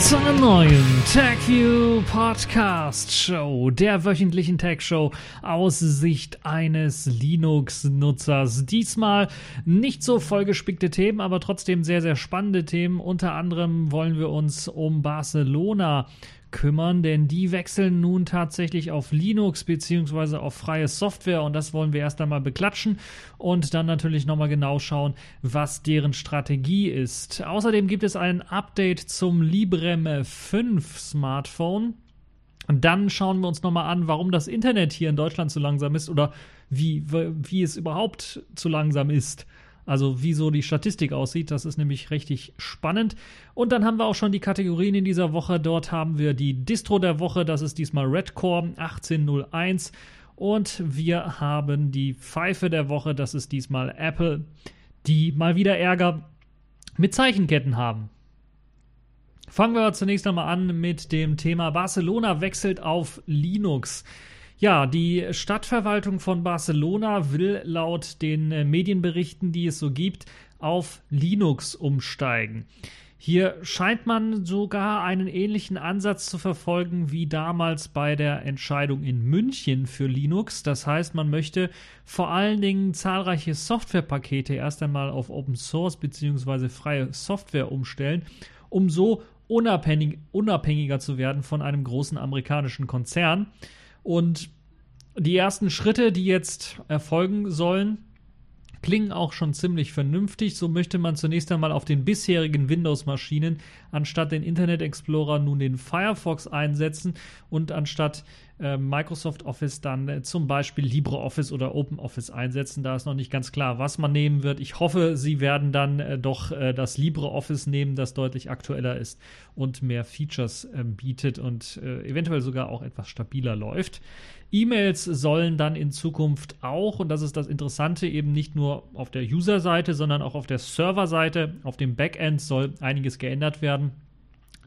zu einer neuen TechView Podcast Show, der wöchentlichen Tech Show aus Sicht eines Linux-Nutzers. Diesmal nicht so vollgespickte Themen, aber trotzdem sehr, sehr spannende Themen. Unter anderem wollen wir uns um Barcelona kümmern, denn die wechseln nun tatsächlich auf Linux bzw. auf freie Software und das wollen wir erst einmal beklatschen und dann natürlich nochmal genau schauen, was deren Strategie ist. Außerdem gibt es ein Update zum Librem 5 Smartphone. Und dann schauen wir uns nochmal an, warum das Internet hier in Deutschland zu langsam ist oder wie, wie es überhaupt zu langsam ist. Also wie so die Statistik aussieht, das ist nämlich richtig spannend. Und dann haben wir auch schon die Kategorien in dieser Woche. Dort haben wir die Distro der Woche, das ist diesmal Redcore 1801. Und wir haben die Pfeife der Woche, das ist diesmal Apple, die mal wieder Ärger mit Zeichenketten haben. Fangen wir zunächst einmal an mit dem Thema Barcelona wechselt auf Linux. Ja, die Stadtverwaltung von Barcelona will laut den äh, Medienberichten, die es so gibt, auf Linux umsteigen. Hier scheint man sogar einen ähnlichen Ansatz zu verfolgen wie damals bei der Entscheidung in München für Linux. Das heißt, man möchte vor allen Dingen zahlreiche Softwarepakete erst einmal auf Open Source bzw. freie Software umstellen, um so unabhängig, unabhängiger zu werden von einem großen amerikanischen Konzern. Und die ersten Schritte, die jetzt erfolgen sollen, klingen auch schon ziemlich vernünftig. So möchte man zunächst einmal auf den bisherigen Windows-Maschinen anstatt den Internet Explorer nun den Firefox einsetzen und anstatt äh, Microsoft Office dann äh, zum Beispiel LibreOffice oder OpenOffice einsetzen. Da ist noch nicht ganz klar, was man nehmen wird. Ich hoffe, sie werden dann äh, doch äh, das LibreOffice nehmen, das deutlich aktueller ist und mehr Features ähm, bietet und eventuell sogar auch etwas stabiler läuft. E-Mails sollen dann in Zukunft auch, und das ist das Interessante, eben nicht nur auf der User-Seite, sondern auch auf der Server-Seite, auf dem Backend soll einiges geändert werden.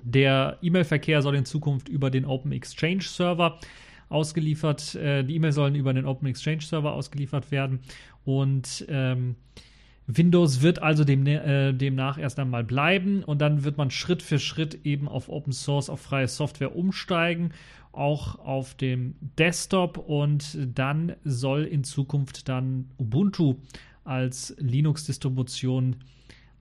Der E-Mail-Verkehr soll in Zukunft über den Open Exchange Server ausgeliefert, äh, die E-Mails sollen über den Open Exchange Server ausgeliefert werden. Und ähm, Windows wird also dem, äh, demnach erst einmal bleiben. Und dann wird man Schritt für Schritt eben auf Open Source, auf freie Software umsteigen, auch auf dem Desktop. Und dann soll in Zukunft dann Ubuntu als Linux-Distribution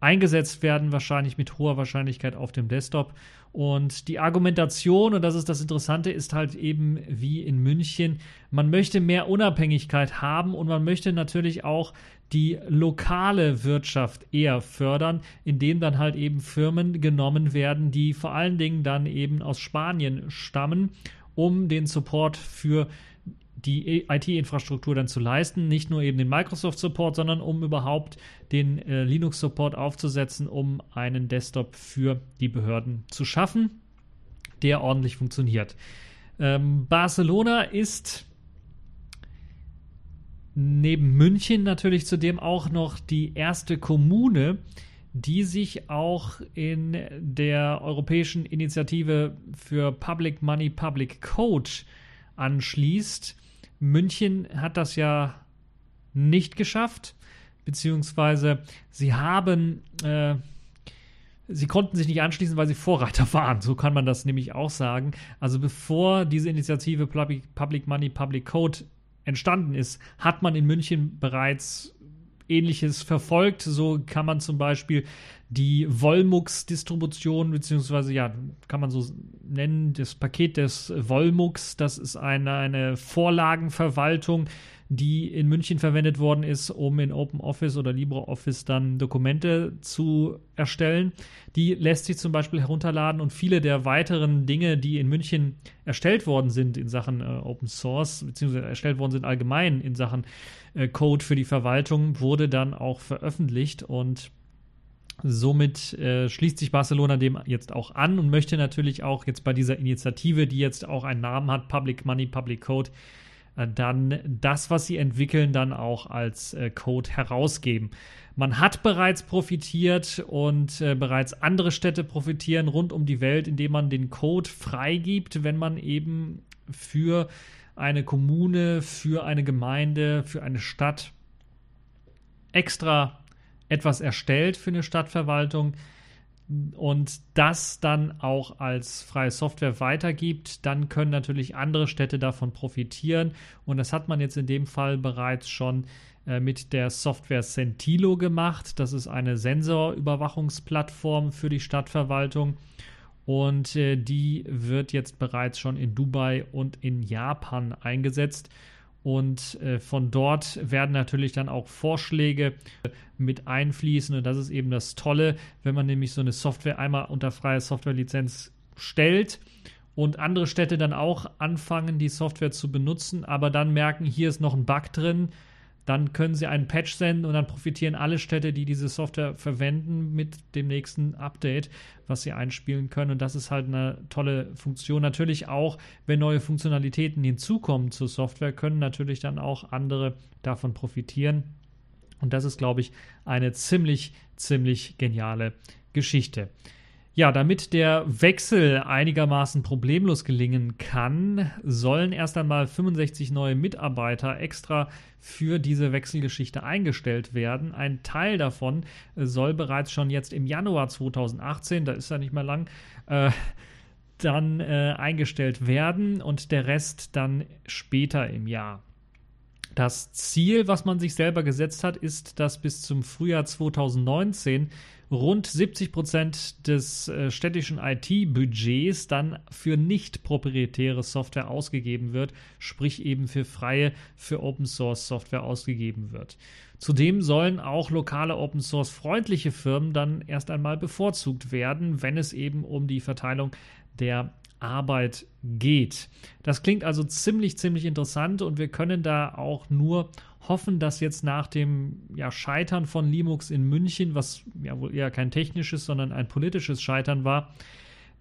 eingesetzt werden, wahrscheinlich mit hoher Wahrscheinlichkeit auf dem Desktop. Und die Argumentation, und das ist das Interessante, ist halt eben wie in München, man möchte mehr Unabhängigkeit haben und man möchte natürlich auch die lokale Wirtschaft eher fördern, indem dann halt eben Firmen genommen werden, die vor allen Dingen dann eben aus Spanien stammen, um den Support für die IT-Infrastruktur dann zu leisten. Nicht nur eben den Microsoft-Support, sondern um überhaupt den äh, Linux-Support aufzusetzen, um einen Desktop für die Behörden zu schaffen, der ordentlich funktioniert. Ähm, Barcelona ist neben München natürlich zudem auch noch die erste Kommune, die sich auch in der europäischen Initiative für Public Money, Public Code anschließt. München hat das ja nicht geschafft, beziehungsweise sie haben, äh, sie konnten sich nicht anschließen, weil sie Vorreiter waren. So kann man das nämlich auch sagen. Also bevor diese Initiative Public, Public Money, Public Code entstanden ist, hat man in München bereits ähnliches verfolgt. So kann man zum Beispiel die Volmux-Distribution, beziehungsweise ja, kann man so nennen, das Paket des Volmux, das ist eine, eine Vorlagenverwaltung, die in München verwendet worden ist, um in OpenOffice oder LibreOffice dann Dokumente zu erstellen. Die lässt sich zum Beispiel herunterladen und viele der weiteren Dinge, die in München erstellt worden sind in Sachen äh, Open Source, beziehungsweise erstellt worden sind allgemein in Sachen äh, Code für die Verwaltung, wurde dann auch veröffentlicht und Somit äh, schließt sich Barcelona dem jetzt auch an und möchte natürlich auch jetzt bei dieser Initiative, die jetzt auch einen Namen hat, Public Money, Public Code, dann das, was sie entwickeln, dann auch als äh, Code herausgeben. Man hat bereits profitiert und äh, bereits andere Städte profitieren rund um die Welt, indem man den Code freigibt, wenn man eben für eine Kommune, für eine Gemeinde, für eine Stadt extra etwas erstellt für eine Stadtverwaltung und das dann auch als freie Software weitergibt, dann können natürlich andere Städte davon profitieren. Und das hat man jetzt in dem Fall bereits schon äh, mit der Software Sentilo gemacht. Das ist eine Sensorüberwachungsplattform für die Stadtverwaltung. Und äh, die wird jetzt bereits schon in Dubai und in Japan eingesetzt. Und äh, von dort werden natürlich dann auch Vorschläge mit einfließen. Und das ist eben das Tolle, wenn man nämlich so eine Software einmal unter freie Softwarelizenz stellt und andere Städte dann auch anfangen, die Software zu benutzen, aber dann merken, hier ist noch ein Bug drin dann können Sie einen Patch senden und dann profitieren alle Städte, die diese Software verwenden, mit dem nächsten Update, was Sie einspielen können. Und das ist halt eine tolle Funktion. Natürlich auch, wenn neue Funktionalitäten hinzukommen zur Software, können natürlich dann auch andere davon profitieren. Und das ist, glaube ich, eine ziemlich, ziemlich geniale Geschichte. Ja, damit der Wechsel einigermaßen problemlos gelingen kann, sollen erst einmal 65 neue Mitarbeiter extra für diese Wechselgeschichte eingestellt werden. Ein Teil davon soll bereits schon jetzt im Januar 2018, da ist ja nicht mehr lang, äh, dann äh, eingestellt werden und der Rest dann später im Jahr. Das Ziel, was man sich selber gesetzt hat, ist, dass bis zum Frühjahr 2019 rund 70 Prozent des äh, städtischen IT-Budgets dann für nicht proprietäre Software ausgegeben wird, sprich eben für freie, für Open Source Software ausgegeben wird. Zudem sollen auch lokale Open Source freundliche Firmen dann erst einmal bevorzugt werden, wenn es eben um die Verteilung der Arbeit geht. Das klingt also ziemlich, ziemlich interessant und wir können da auch nur hoffen, dass jetzt nach dem ja, Scheitern von Linux in München, was ja wohl eher kein technisches, sondern ein politisches Scheitern war,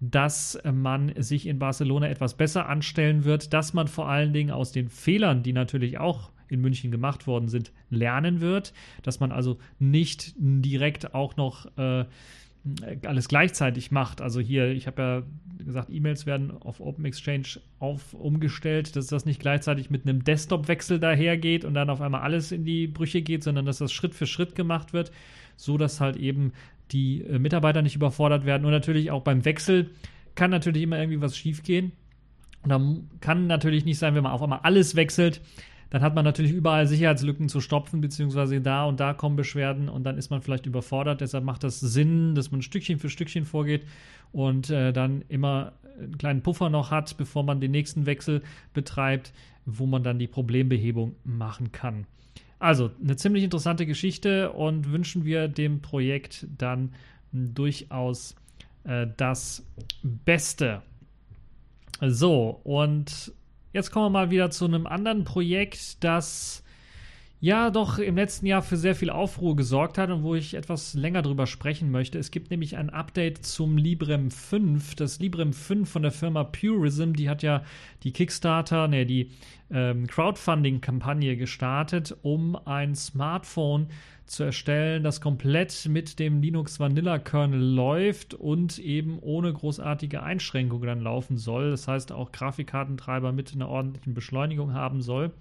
dass man sich in Barcelona etwas besser anstellen wird, dass man vor allen Dingen aus den Fehlern, die natürlich auch in München gemacht worden sind, lernen wird, dass man also nicht direkt auch noch äh, alles gleichzeitig macht. Also hier, ich habe ja gesagt, E-Mails werden auf Open Exchange auf, umgestellt, dass das nicht gleichzeitig mit einem Desktop-Wechsel dahergeht und dann auf einmal alles in die Brüche geht, sondern dass das Schritt für Schritt gemacht wird, so dass halt eben die äh, Mitarbeiter nicht überfordert werden. Und natürlich auch beim Wechsel kann natürlich immer irgendwie was schiefgehen. Und dann kann natürlich nicht sein, wenn man auf einmal alles wechselt, dann hat man natürlich überall Sicherheitslücken zu stopfen, beziehungsweise da und da kommen Beschwerden und dann ist man vielleicht überfordert. Deshalb macht das Sinn, dass man Stückchen für Stückchen vorgeht und äh, dann immer einen kleinen Puffer noch hat, bevor man den nächsten Wechsel betreibt, wo man dann die Problembehebung machen kann. Also eine ziemlich interessante Geschichte und wünschen wir dem Projekt dann durchaus äh, das Beste. So, und Jetzt kommen wir mal wieder zu einem anderen Projekt, das ja doch im letzten Jahr für sehr viel Aufruhr gesorgt hat und wo ich etwas länger drüber sprechen möchte. Es gibt nämlich ein Update zum Librem 5. Das Librem 5 von der Firma Purism, die hat ja die Kickstarter, ne, die ähm, Crowdfunding-Kampagne gestartet, um ein Smartphone zu erstellen, das komplett mit dem Linux Vanilla Kernel läuft und eben ohne großartige Einschränkungen dann laufen soll. Das heißt auch Grafikkartentreiber mit einer ordentlichen Beschleunigung haben soll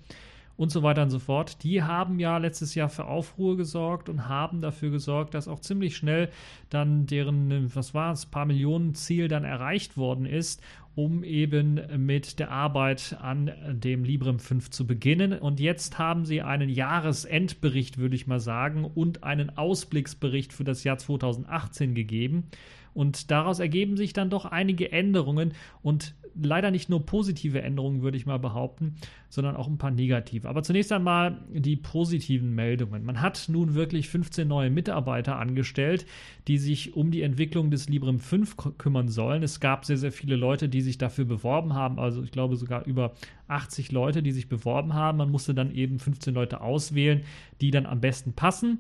und so weiter und so fort. Die haben ja letztes Jahr für Aufruhr gesorgt und haben dafür gesorgt, dass auch ziemlich schnell dann deren, was war es, paar Millionen Ziel dann erreicht worden ist um eben mit der Arbeit an dem Librem 5 zu beginnen. Und jetzt haben sie einen Jahresendbericht, würde ich mal sagen, und einen Ausblicksbericht für das Jahr 2018 gegeben. Und daraus ergeben sich dann doch einige Änderungen und leider nicht nur positive Änderungen, würde ich mal behaupten, sondern auch ein paar negative. Aber zunächst einmal die positiven Meldungen. Man hat nun wirklich 15 neue Mitarbeiter angestellt, die sich um die Entwicklung des Librem 5 kümmern sollen. Es gab sehr, sehr viele Leute, die sich dafür beworben haben, also ich glaube sogar über 80 Leute, die sich beworben haben. Man musste dann eben 15 Leute auswählen, die dann am besten passen.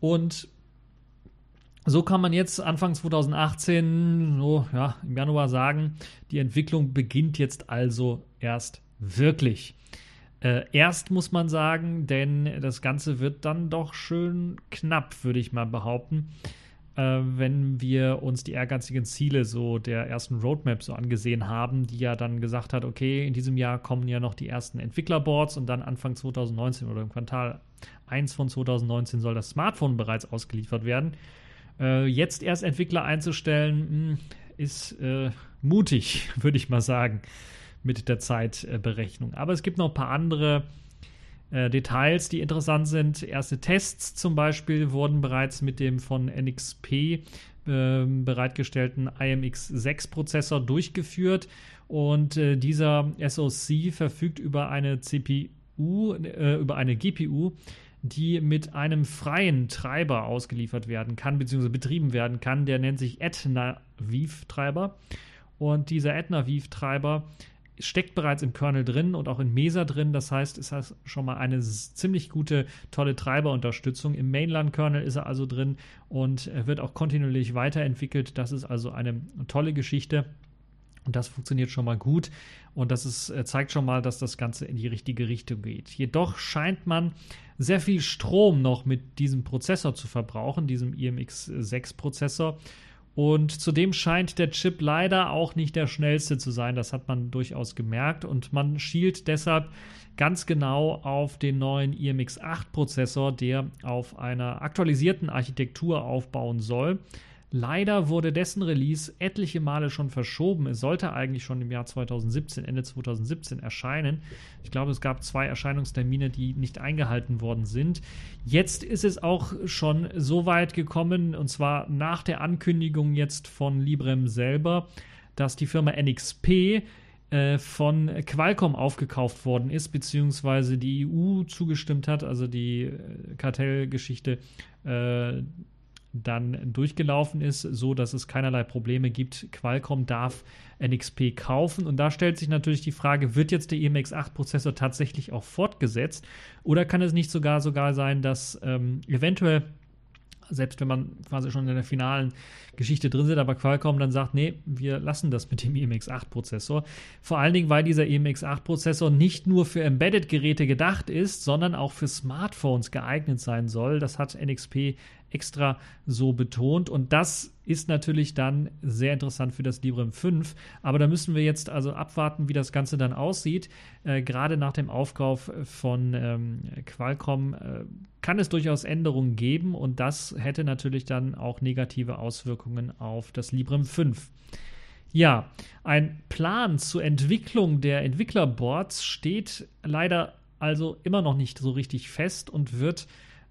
Und so kann man jetzt Anfang 2018, so ja, im Januar sagen, die Entwicklung beginnt jetzt also erst wirklich. Äh, erst muss man sagen, denn das Ganze wird dann doch schön knapp, würde ich mal behaupten, äh, wenn wir uns die ehrgeizigen Ziele so der ersten Roadmap so angesehen haben, die ja dann gesagt hat, okay, in diesem Jahr kommen ja noch die ersten Entwicklerboards und dann Anfang 2019 oder im Quartal 1 von 2019 soll das Smartphone bereits ausgeliefert werden. Äh, jetzt erst Entwickler einzustellen, mh, hm, ist äh, mutig, würde ich mal sagen, mit der Zeitberechnung. Aber es gibt noch ein paar andere äh, Details, die interessant sind. Erste Tests zum Beispiel wurden bereits mit dem von NXP äh, bereitgestellten IMX6-Prozessor durchgeführt und äh, dieser SoC verfügt über eine CPU, äh, über eine GPU, die mit einem freien Treiber ausgeliefert werden kann, beziehungsweise betrieben werden kann. Der nennt sich Etna Vive-Treiber. Und dieser Etna Vive-Treiber steckt bereits im Kernel drin und auch in Mesa drin. Das heißt, es hat schon mal eine ziemlich gute, tolle Treiberunterstützung. Im Mainland-Kernel ist er also drin und er wird auch kontinuierlich weiterentwickelt. Das ist also eine tolle Geschichte. Und das funktioniert schon mal gut. Und das ist, äh, zeigt schon mal, dass das Ganze in die richtige Richtung geht. Jedoch scheint man sehr viel Strom noch mit diesem Prozessor zu verbrauchen, diesem IMX6-Prozessor. Und zudem scheint der Chip leider auch nicht der schnellste zu sein. Das hat man durchaus gemerkt. Und man schielt deshalb ganz genau auf den neuen IMX8-Prozessor, der auf einer aktualisierten Architektur aufbauen soll. Leider wurde dessen Release etliche Male schon verschoben. Es sollte eigentlich schon im Jahr 2017, Ende 2017 erscheinen. Ich glaube, es gab zwei Erscheinungstermine, die nicht eingehalten worden sind. Jetzt ist es auch schon so weit gekommen, und zwar nach der Ankündigung jetzt von Librem selber, dass die Firma NXP äh, von Qualcomm aufgekauft worden ist, beziehungsweise die EU zugestimmt hat, also die äh, Kartellgeschichte äh, dann durchgelaufen ist, so dass es keinerlei Probleme gibt. Qualcomm darf NXP kaufen und da stellt sich natürlich die Frage, wird jetzt der EMX8-Prozessor tatsächlich auch fortgesetzt oder kann es nicht sogar sogar sein, dass ähm, eventuell selbst wenn man quasi schon in der finalen Geschichte drin sind, aber Qualcomm dann sagt, nee, wir lassen das mit dem EMX8-Prozessor. Vor allen Dingen, weil dieser EMX8-Prozessor nicht nur für Embedded-Geräte gedacht ist, sondern auch für Smartphones geeignet sein soll. Das hat NXP extra so betont. Und das ist natürlich dann sehr interessant für das Librem 5. Aber da müssen wir jetzt also abwarten, wie das Ganze dann aussieht. Äh, gerade nach dem Aufkauf von ähm, Qualcomm äh, kann es durchaus Änderungen geben und das hätte natürlich dann auch negative Auswirkungen auf das Librem 5. Ja, ein Plan zur Entwicklung der Entwicklerboards steht leider also immer noch nicht so richtig fest und wird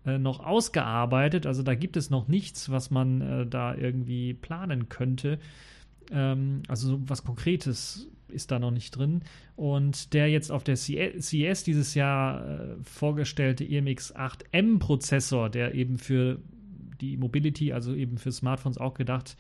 äh, noch ausgearbeitet. Also da gibt es noch nichts, was man äh, da irgendwie planen könnte. Ähm, also was Konkretes ist da noch nicht drin. Und der jetzt auf der CES dieses Jahr äh, vorgestellte EMX8M-Prozessor, der eben für die Mobility, also eben für Smartphones auch gedacht ist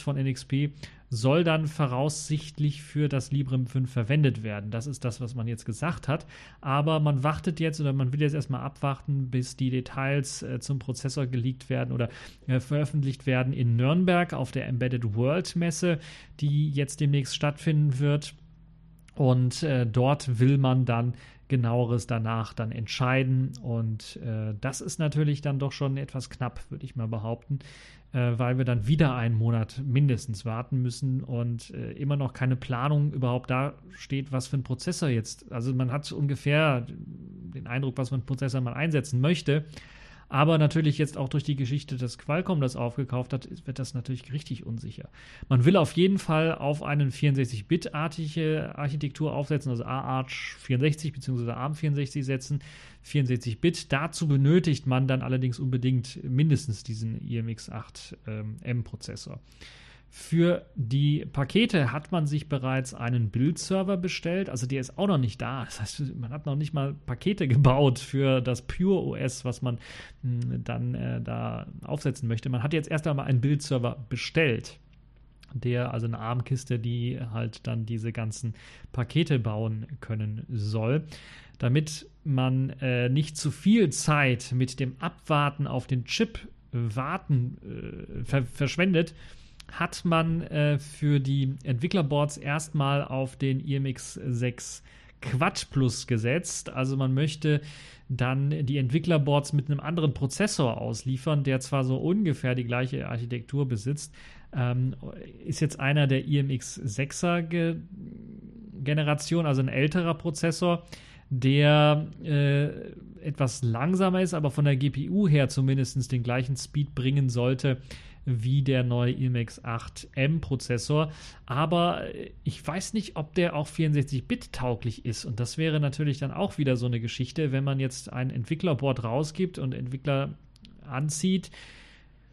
von NXP, soll dann voraussichtlich für das Librem 5 verwendet werden. Das ist das, was man jetzt gesagt hat. Aber man wartet jetzt oder man will jetzt erstmal abwarten, bis die Details äh, zum Prozessor geleakt werden oder äh, veröffentlicht werden in Nürnberg auf der Embedded World Messe, die jetzt demnächst stattfinden wird. Und äh, dort will man dann genaueres danach dann entscheiden. Und äh, das ist natürlich dann doch schon etwas knapp, würde ich mal behaupten, äh, weil wir dann wieder einen Monat mindestens warten müssen und äh, immer noch keine Planung überhaupt da steht, was für ein Prozessor jetzt. Also man hat ungefähr den Eindruck, was für ein Prozessor man einsetzen möchte. Aber natürlich jetzt auch durch die Geschichte, dass Qualcomm das aufgekauft hat, wird das natürlich richtig unsicher. Man will auf jeden Fall auf eine 64-Bit-artige Architektur aufsetzen, also AArch 64 bzw. ARM 64 setzen. 64-Bit. Dazu benötigt man dann allerdings unbedingt mindestens diesen IMX8M-Prozessor. Ähm, für die Pakete hat man sich bereits einen Bildserver bestellt, also der ist auch noch nicht da. Das heißt, man hat noch nicht mal Pakete gebaut für das Pure OS, was man hm, dann äh, da aufsetzen möchte. Man hat jetzt erst einmal einen Bildserver bestellt der, also eine Armkiste, die halt dann diese ganzen Pakete bauen können soll. Damit man äh, nicht zu viel Zeit mit dem Abwarten auf den Chip warten äh, ver verschwendet, hat man äh, für die Entwicklerboards erstmal auf den IMX6 Quad Plus gesetzt. Also man möchte dann die Entwicklerboards mit einem anderen Prozessor ausliefern, der zwar so ungefähr die gleiche Architektur besitzt, ähm, ist jetzt einer der IMX6er Ge Generation, also ein älterer Prozessor, der äh, etwas langsamer ist, aber von der GPU her zumindest den gleichen Speed bringen sollte wie der neue IMX 8M Prozessor. Aber ich weiß nicht, ob der auch 64-Bit tauglich ist. Und das wäre natürlich dann auch wieder so eine Geschichte, wenn man jetzt ein Entwicklerboard rausgibt und Entwickler anzieht,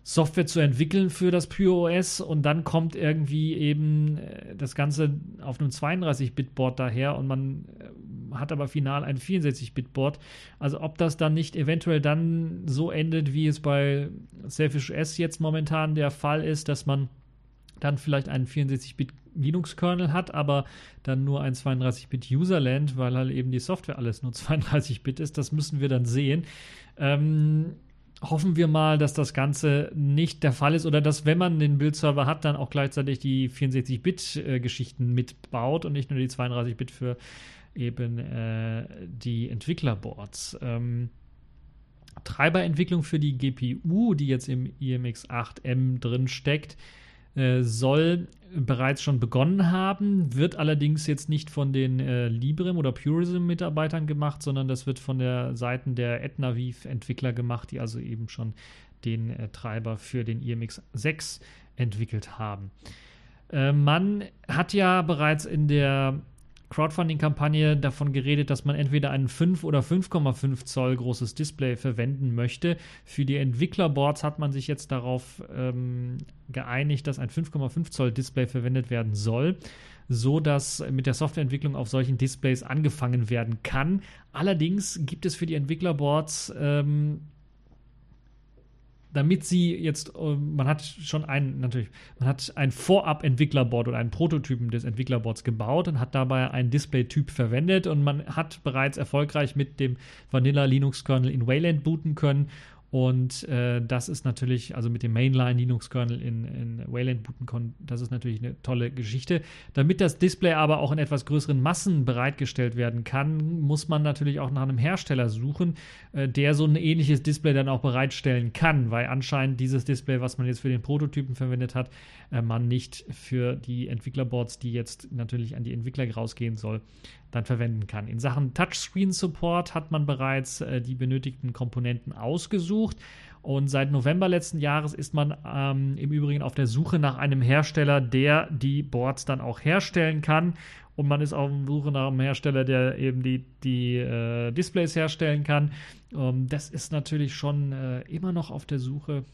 Software zu entwickeln für das Pure OS und dann kommt irgendwie eben äh, das Ganze auf einem 32-Bit-Board daher und man äh, hat aber final ein 64-Bit-Board. Also ob das dann nicht eventuell dann so endet, wie es bei Selfish OS jetzt momentan der Fall ist, dass man dann vielleicht einen 64-Bit Linux-Kernel hat, aber dann nur ein 32-Bit Userland, weil halt eben die Software alles nur 32-Bit ist. Das müssen wir dann sehen. Ähm, hoffen wir mal, dass das Ganze nicht der Fall ist oder dass, wenn man den Bildserver hat, dann auch gleichzeitig die 64-Bit-Geschichten mitbaut und nicht nur die 32-Bit für eben äh, die Entwicklerboards. Ähm, Treiberentwicklung für die GPU, die jetzt im IMX8M drin steckt, äh, soll bereits schon begonnen haben, wird allerdings jetzt nicht von den äh, Librem oder Purism-Mitarbeitern gemacht, sondern das wird von der Seite der Etnaviv-Entwickler gemacht, die also eben schon den äh, Treiber für den IMX6 entwickelt haben. Äh, man hat ja bereits in der Crowdfunding-Kampagne davon geredet, dass man entweder ein 5 oder 5,5 Zoll großes Display verwenden möchte. Für die Entwicklerboards hat man sich jetzt darauf ähm, geeinigt, dass ein 5,5 Zoll Display verwendet werden soll so dass mit der Softwareentwicklung auf solchen Displays angefangen werden kann. Allerdings gibt es für die Entwicklerboards ähm, damit sie jetzt, äh, man hat schon ein, natürlich, man hat ein Vorab-Entwicklerboard oder einen Prototypen des Entwicklerboards gebaut und hat dabei einen Display-Typ verwendet und man hat bereits erfolgreich mit dem Vanilla Linux-Kernel in Wayland booten können und äh, das ist natürlich, also mit dem Mainline Linux-Kernel in, in Wayland booten können, das ist natürlich eine tolle Geschichte. Damit das Display aber auch in etwas größeren Massen bereitgestellt werden kann, muss man natürlich auch nach einem Hersteller suchen, äh, der so ein ähnliches Display dann auch bereitstellen kann, weil anscheinend dieses Display, was man jetzt für den Prototypen verwendet hat, äh, man nicht für die Entwicklerboards, die jetzt natürlich an die Entwickler rausgehen soll, dann verwenden kann. In Sachen Touchscreen-Support hat man bereits äh, die benötigten Komponenten ausgesucht. Und seit November letzten Jahres ist man ähm, im Übrigen auf der Suche nach einem Hersteller, der die Boards dann auch herstellen kann. Und man ist auf der Suche nach einem Hersteller, der eben die, die äh, Displays herstellen kann. Ähm, das ist natürlich schon äh, immer noch auf der Suche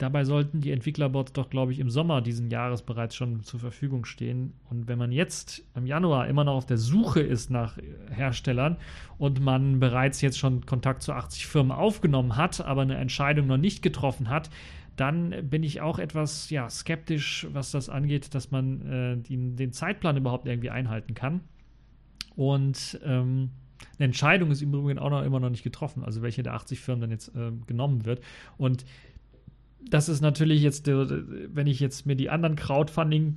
Dabei sollten die Entwicklerbots doch, glaube ich, im Sommer diesen Jahres bereits schon zur Verfügung stehen. Und wenn man jetzt im Januar immer noch auf der Suche ist nach Herstellern und man bereits jetzt schon Kontakt zu 80 Firmen aufgenommen hat, aber eine Entscheidung noch nicht getroffen hat, dann bin ich auch etwas ja, skeptisch, was das angeht, dass man äh, den, den, Zeitplan überhaupt irgendwie einhalten kann. Und ähm, eine Entscheidung ist im Übrigen auch noch immer noch nicht getroffen, also welche der 80 Firmen dann jetzt äh, genommen wird. Und das ist natürlich jetzt, wenn ich jetzt mir die anderen Crowdfunding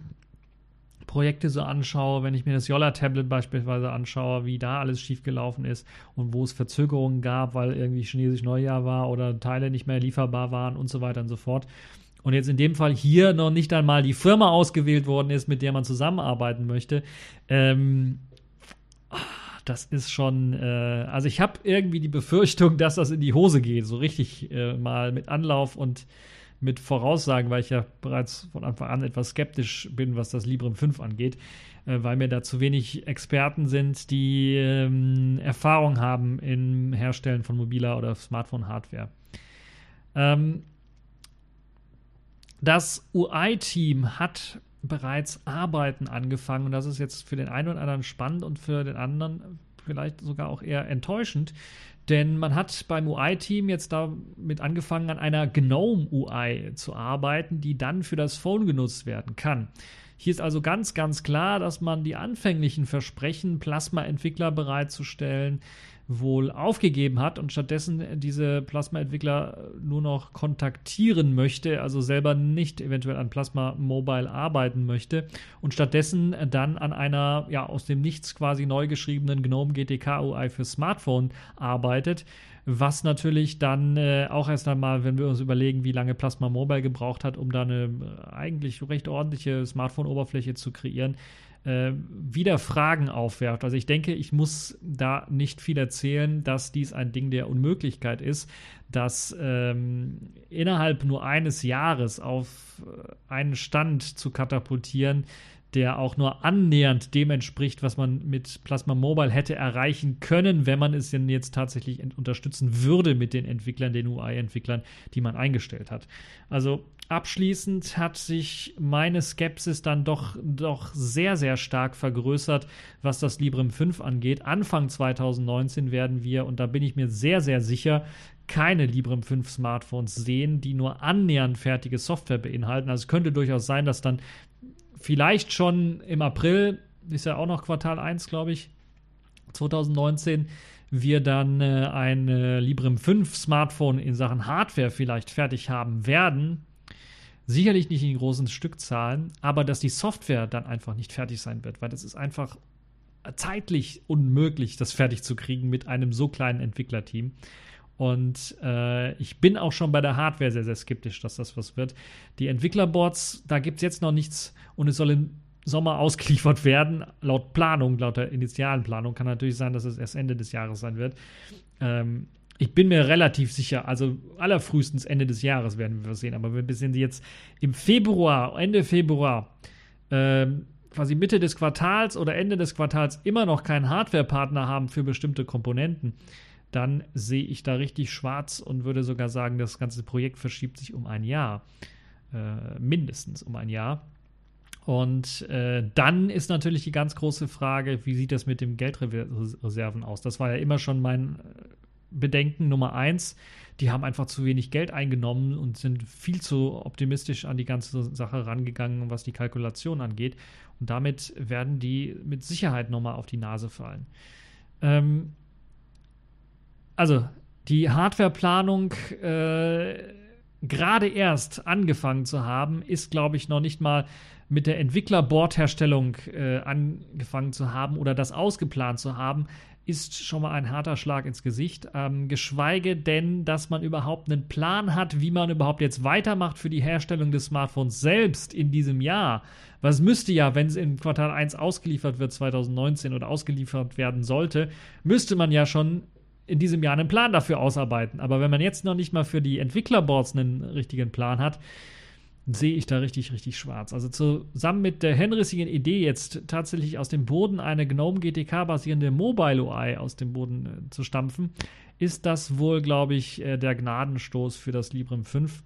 Projekte so anschaue, wenn ich mir das Yolla-Tablet beispielsweise anschaue, wie da alles schiefgelaufen ist und wo es Verzögerungen gab, weil irgendwie chinesisch Neujahr war oder Teile nicht mehr lieferbar waren und so weiter und so fort. Und jetzt in dem Fall hier noch nicht einmal die Firma ausgewählt worden ist, mit der man zusammenarbeiten möchte. Ähm, das ist schon, äh, also ich habe irgendwie die Befürchtung, dass das in die Hose geht, so richtig äh, mal mit Anlauf und mit Voraussagen, weil ich ja bereits von Anfang an etwas skeptisch bin, was das Librem 5 angeht, äh, weil mir da zu wenig Experten sind, die ähm, Erfahrung haben im Herstellen von mobiler oder Smartphone-Hardware. Ähm, das UI-Team hat bereits Arbeiten angefangen und das ist jetzt für den einen oder anderen spannend und für den anderen vielleicht sogar auch eher enttäuschend, denn man hat beim UI-Team jetzt damit angefangen, an einer GNOME-UI zu arbeiten, die dann für das Phone genutzt werden kann. Hier ist also ganz, ganz klar, dass man die anfänglichen Versprechen, Plasma-Entwickler bereitzustellen, wohl aufgegeben hat und stattdessen diese Plasma-Entwickler nur noch kontaktieren möchte, also selber nicht eventuell an Plasma Mobile arbeiten möchte und stattdessen dann an einer ja aus dem Nichts quasi neu geschriebenen GNOME GTK UI für Smartphone arbeitet was natürlich dann äh, auch erst einmal, wenn wir uns überlegen, wie lange Plasma Mobile gebraucht hat, um da eine äh, eigentlich recht ordentliche Smartphone-Oberfläche zu kreieren, äh, wieder Fragen aufwerft. Also ich denke, ich muss da nicht viel erzählen, dass dies ein Ding der Unmöglichkeit ist, dass ähm, innerhalb nur eines Jahres auf äh, einen Stand zu katapultieren, der auch nur annähernd dem entspricht, was man mit Plasma Mobile hätte erreichen können, wenn man es denn jetzt tatsächlich unterstützen würde mit den Entwicklern, den UI-Entwicklern, die man eingestellt hat. Also abschließend hat sich meine Skepsis dann doch, doch sehr, sehr stark vergrößert, was das Librem 5 angeht. Anfang 2019 werden wir, und da bin ich mir sehr, sehr sicher, keine Librem 5 Smartphones sehen, die nur annähernd fertige Software beinhalten. Also es könnte durchaus sein, dass dann vielleicht schon im April, ist ja auch noch Quartal 1, glaube ich, 2019, wir dann äh, ein äh, Librem 5 Smartphone in Sachen Hardware vielleicht fertig haben werden. Sicherlich nicht in großen Stückzahlen, aber dass die Software dann einfach nicht fertig sein wird, weil das ist einfach zeitlich unmöglich, das fertig zu kriegen mit einem so kleinen Entwicklerteam. Und äh, ich bin auch schon bei der Hardware sehr, sehr skeptisch, dass das was wird. Die Entwicklerboards, da gibt es jetzt noch nichts und es soll im Sommer ausgeliefert werden. Laut Planung, laut der initialen Planung, kann natürlich sein, dass es erst Ende des Jahres sein wird. Ähm, ich bin mir relativ sicher, also allerfrühestens Ende des Jahres werden wir sehen. Aber wenn sie jetzt im Februar, Ende Februar, ähm, quasi Mitte des Quartals oder Ende des Quartals immer noch keinen Hardware-Partner haben für bestimmte Komponenten, dann sehe ich da richtig schwarz und würde sogar sagen, das ganze Projekt verschiebt sich um ein Jahr. Äh, mindestens um ein Jahr. Und äh, dann ist natürlich die ganz große Frage, wie sieht das mit den Geldreserven aus? Das war ja immer schon mein äh, Bedenken Nummer eins. Die haben einfach zu wenig Geld eingenommen und sind viel zu optimistisch an die ganze Sache rangegangen, was die Kalkulation angeht. Und damit werden die mit Sicherheit nochmal auf die Nase fallen. Ähm, also die Hardwareplanung äh, gerade erst angefangen zu haben, ist, glaube ich, noch nicht mal mit der Entwicklerbordherstellung äh, angefangen zu haben oder das ausgeplant zu haben, ist schon mal ein harter Schlag ins Gesicht. Ähm, geschweige denn, dass man überhaupt einen Plan hat, wie man überhaupt jetzt weitermacht für die Herstellung des Smartphones selbst in diesem Jahr. Was müsste ja, wenn es in Quartal 1 ausgeliefert wird, 2019 oder ausgeliefert werden sollte, müsste man ja schon in diesem Jahr einen Plan dafür ausarbeiten. Aber wenn man jetzt noch nicht mal für die Entwicklerboards einen richtigen Plan hat, sehe ich da richtig, richtig schwarz. Also zusammen mit der henrissigen Idee, jetzt tatsächlich aus dem Boden eine GNOME GTK-basierende Mobile UI aus dem Boden äh, zu stampfen, ist das wohl, glaube ich, äh, der Gnadenstoß für das Librem 5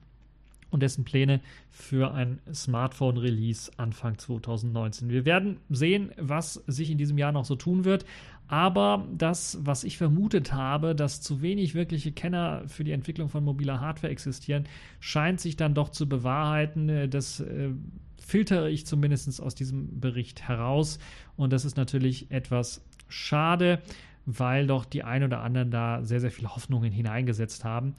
und dessen Pläne für ein Smartphone-Release Anfang 2019. Wir werden sehen, was sich in diesem Jahr noch so tun wird. Aber das, was ich vermutet habe, dass zu wenig wirkliche Kenner für die Entwicklung von mobiler Hardware existieren, scheint sich dann doch zu bewahrheiten. Das äh, filtere ich zumindest aus diesem Bericht heraus. Und das ist natürlich etwas schade, weil doch die ein oder anderen da sehr, sehr viel Hoffnungen hineingesetzt haben.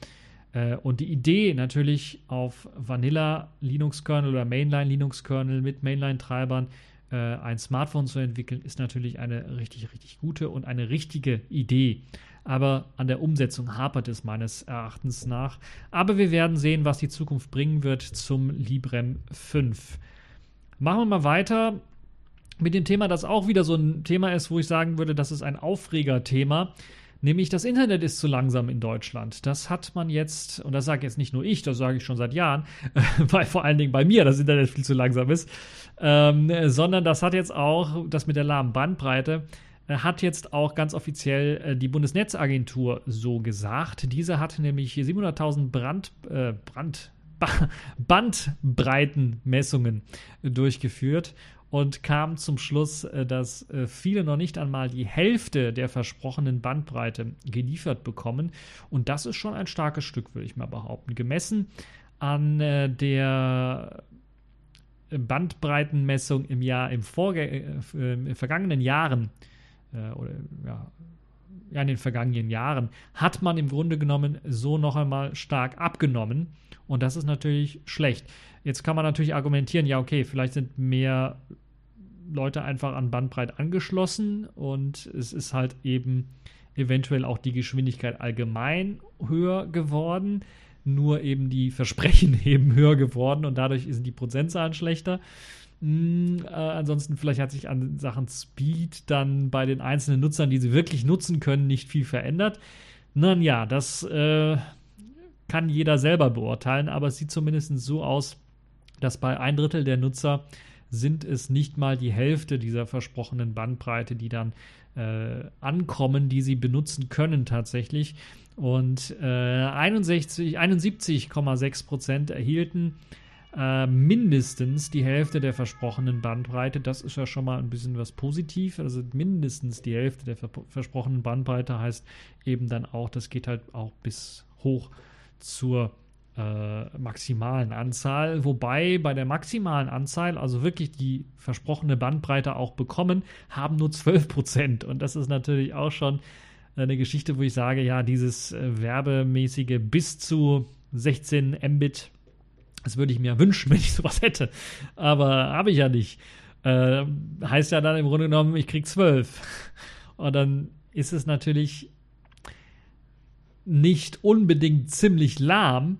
Äh, und die Idee natürlich auf Vanilla Linux-Kernel oder Mainline Linux-Kernel mit Mainline-Treibern äh, ein Smartphone zu entwickeln, ist natürlich eine richtig, richtig gute und eine richtige Idee. Aber an der Umsetzung hapert es meines Erachtens nach. Aber wir werden sehen, was die Zukunft bringen wird zum Librem 5. Machen wir mal weiter mit dem Thema, das auch wieder so ein Thema ist, wo ich sagen würde, das ist ein Aufregerthema. Nämlich das Internet ist zu langsam in Deutschland. Das hat man jetzt, und das sage jetzt nicht nur ich, das sage ich schon seit Jahren, weil vor allen Dingen bei mir das Internet viel zu langsam ist, ähm, sondern das hat jetzt auch, das mit der lahmen Bandbreite, äh, hat jetzt auch ganz offiziell äh, die Bundesnetzagentur so gesagt. Diese hat nämlich 700.000 Brand, äh, Brand, Bandbreitenmessungen durchgeführt und kam zum Schluss, äh, dass äh, viele noch nicht einmal die Hälfte der versprochenen Bandbreite geliefert bekommen. Und das ist schon ein starkes Stück, würde ich mal behaupten. Gemessen an äh, der Bandbreitenmessung im Jahr im, Vorge äh, im vergangenen Jahren äh, oder ja, ja, in den vergangenen Jahren hat man im Grunde genommen so noch einmal stark abgenommen und das ist natürlich schlecht. Jetzt kann man natürlich argumentieren, ja, okay, vielleicht sind mehr Leute einfach an Bandbreite angeschlossen und es ist halt eben eventuell auch die Geschwindigkeit allgemein höher geworden, nur eben die Versprechen eben höher geworden und dadurch sind die Prozentzahlen schlechter. Hm, äh, ansonsten vielleicht hat sich an Sachen Speed dann bei den einzelnen Nutzern, die sie wirklich nutzen können, nicht viel verändert. Nun ja, das äh, kann jeder selber beurteilen, aber es sieht zumindest so aus, dass bei ein Drittel der Nutzer sind es nicht mal die Hälfte dieser versprochenen Bandbreite, die dann äh, ankommen, die sie benutzen können tatsächlich. Und äh, 71,6 Prozent erhielten äh, mindestens die Hälfte der versprochenen Bandbreite. Das ist ja schon mal ein bisschen was positiv. Also mindestens die Hälfte der versprochenen Bandbreite heißt eben dann auch, das geht halt auch bis hoch zur äh, maximalen Anzahl. Wobei bei der maximalen Anzahl, also wirklich die versprochene Bandbreite auch bekommen, haben nur 12 Prozent. Und das ist natürlich auch schon eine Geschichte, wo ich sage, ja, dieses äh, werbemäßige bis zu 16 Mbit das würde ich mir wünschen, wenn ich sowas hätte. Aber habe ich ja nicht. Äh, heißt ja dann im Grunde genommen, ich krieg zwölf. Und dann ist es natürlich nicht unbedingt ziemlich lahm,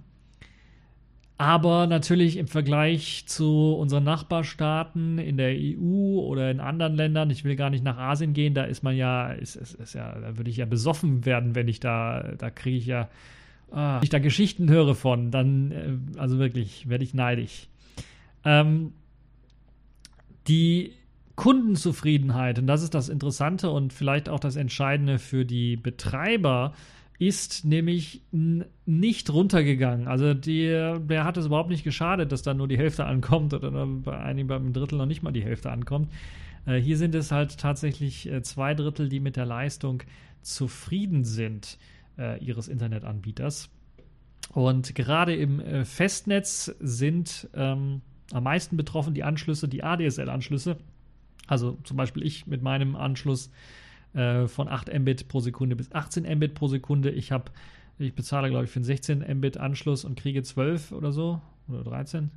aber natürlich im Vergleich zu unseren Nachbarstaaten in der EU oder in anderen Ländern, ich will gar nicht nach Asien gehen, da ist man ja, ist, ist, ist ja, da würde ich ja besoffen werden, wenn ich da, da kriege ich ja ah, wenn ich da Geschichten höre von, dann, äh, also wirklich, werde ich neidisch. Ähm, die Kundenzufriedenheit, und das ist das Interessante und vielleicht auch das Entscheidende für die Betreiber, ist nämlich nicht runtergegangen. Also der, der hat es überhaupt nicht geschadet, dass da nur die Hälfte ankommt oder bei einigen beim Drittel noch nicht mal die Hälfte ankommt. Äh, hier sind es halt tatsächlich äh, zwei Drittel, die mit der Leistung zufrieden sind äh, ihres Internetanbieters. Und gerade im äh, Festnetz sind ähm, am meisten betroffen die Anschlüsse, die ADSL-Anschlüsse. Also zum Beispiel ich mit meinem Anschluss äh, von 8 Mbit pro Sekunde bis 18 Mbit pro Sekunde. Ich habe, ich bezahle glaube ich für einen 16 Mbit Anschluss und kriege 12 oder so oder 13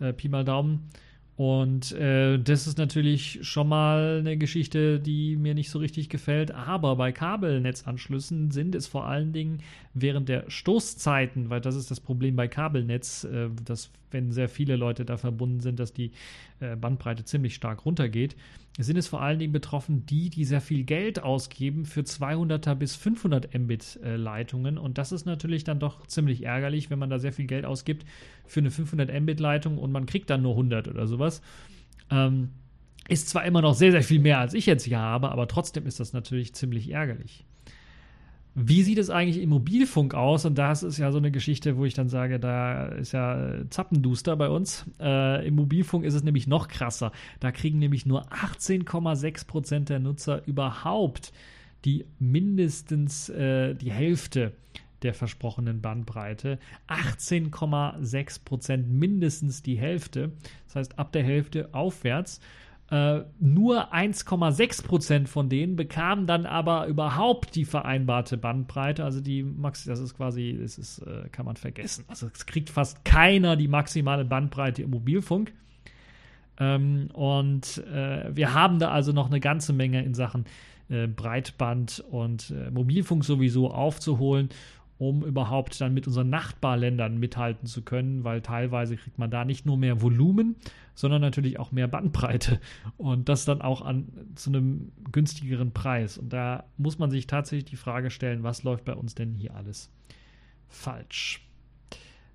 äh, Pi mal Daumen. Und äh, das ist natürlich schon mal eine Geschichte, die mir nicht so richtig gefällt. Aber bei Kabelnetzanschlüssen sind es vor allen Dingen während der Stoßzeiten, weil das ist das Problem bei Kabelnetz, äh, dass wenn sehr viele Leute da verbunden sind, dass die äh, Bandbreite ziemlich stark runtergeht, sind es vor allen Dingen betroffen die, die sehr viel Geld ausgeben für 200er bis 500 Mbit äh, Leitungen. Und das ist natürlich dann doch ziemlich ärgerlich, wenn man da sehr viel Geld ausgibt für eine 500 Mbit Leitung und man kriegt dann nur 100 oder sowas. Ähm, ist zwar immer noch sehr, sehr viel mehr, als ich jetzt hier habe, aber trotzdem ist das natürlich ziemlich ärgerlich. Wie sieht es eigentlich im Mobilfunk aus? Und das ist ja so eine Geschichte, wo ich dann sage, da ist ja Zappenduster bei uns. Äh, Im Mobilfunk ist es nämlich noch krasser. Da kriegen nämlich nur 18,6 Prozent der Nutzer überhaupt die mindestens äh, die Hälfte der versprochenen Bandbreite. 18,6 Prozent mindestens die Hälfte. Das heißt, ab der Hälfte aufwärts. Äh, nur 1,6 Prozent von denen bekamen dann aber überhaupt die vereinbarte Bandbreite. Also die Max, das ist quasi, das ist, äh, kann man vergessen. Also es kriegt fast keiner die maximale Bandbreite im Mobilfunk. Ähm, und äh, wir haben da also noch eine ganze Menge in Sachen äh, Breitband und äh, Mobilfunk sowieso aufzuholen um überhaupt dann mit unseren Nachbarländern mithalten zu können, weil teilweise kriegt man da nicht nur mehr Volumen, sondern natürlich auch mehr Bandbreite und das dann auch an zu einem günstigeren Preis. Und da muss man sich tatsächlich die Frage stellen, was läuft bei uns denn hier alles falsch?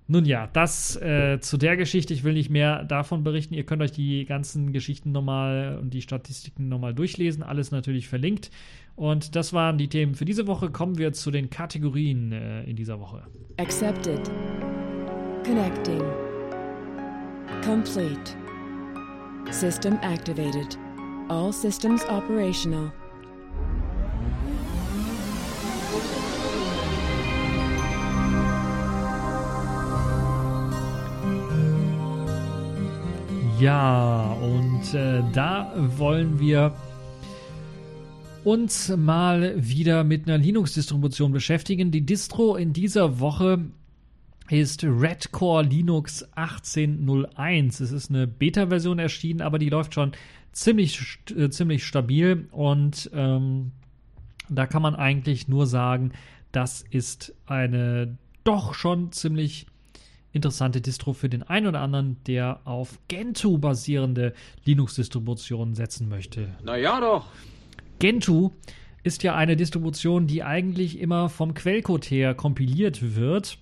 Nun ja, das äh, zu der Geschichte. Ich will nicht mehr davon berichten. Ihr könnt euch die ganzen Geschichten nochmal und die Statistiken nochmal durchlesen. Alles natürlich verlinkt. Und das waren die Themen für diese Woche. Kommen wir zu den Kategorien äh, in dieser Woche. Accepted. Connecting. Complete. System activated. All systems operational. Ja, und äh, da wollen wir uns mal wieder mit einer Linux-Distribution beschäftigen. Die Distro in dieser Woche ist Redcore Linux 18.01. Es ist eine Beta-Version erschienen, aber die läuft schon ziemlich, äh, ziemlich stabil und ähm, da kann man eigentlich nur sagen, das ist eine doch schon ziemlich interessante Distro für den einen oder anderen, der auf Gentoo basierende Linux-Distributionen setzen möchte. Na ja doch. Gentoo ist ja eine Distribution, die eigentlich immer vom Quellcode her kompiliert wird.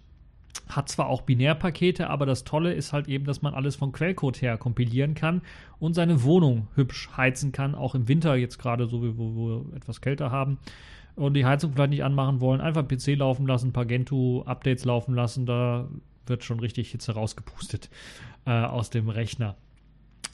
Hat zwar auch Binärpakete, aber das Tolle ist halt eben, dass man alles vom Quellcode her kompilieren kann und seine Wohnung hübsch heizen kann, auch im Winter jetzt gerade so, wie wo wir etwas kälter haben und die Heizung vielleicht nicht anmachen wollen, einfach PC laufen lassen, paar Gentoo-Updates laufen lassen, da wird schon richtig Hitze rausgepustet äh, aus dem Rechner.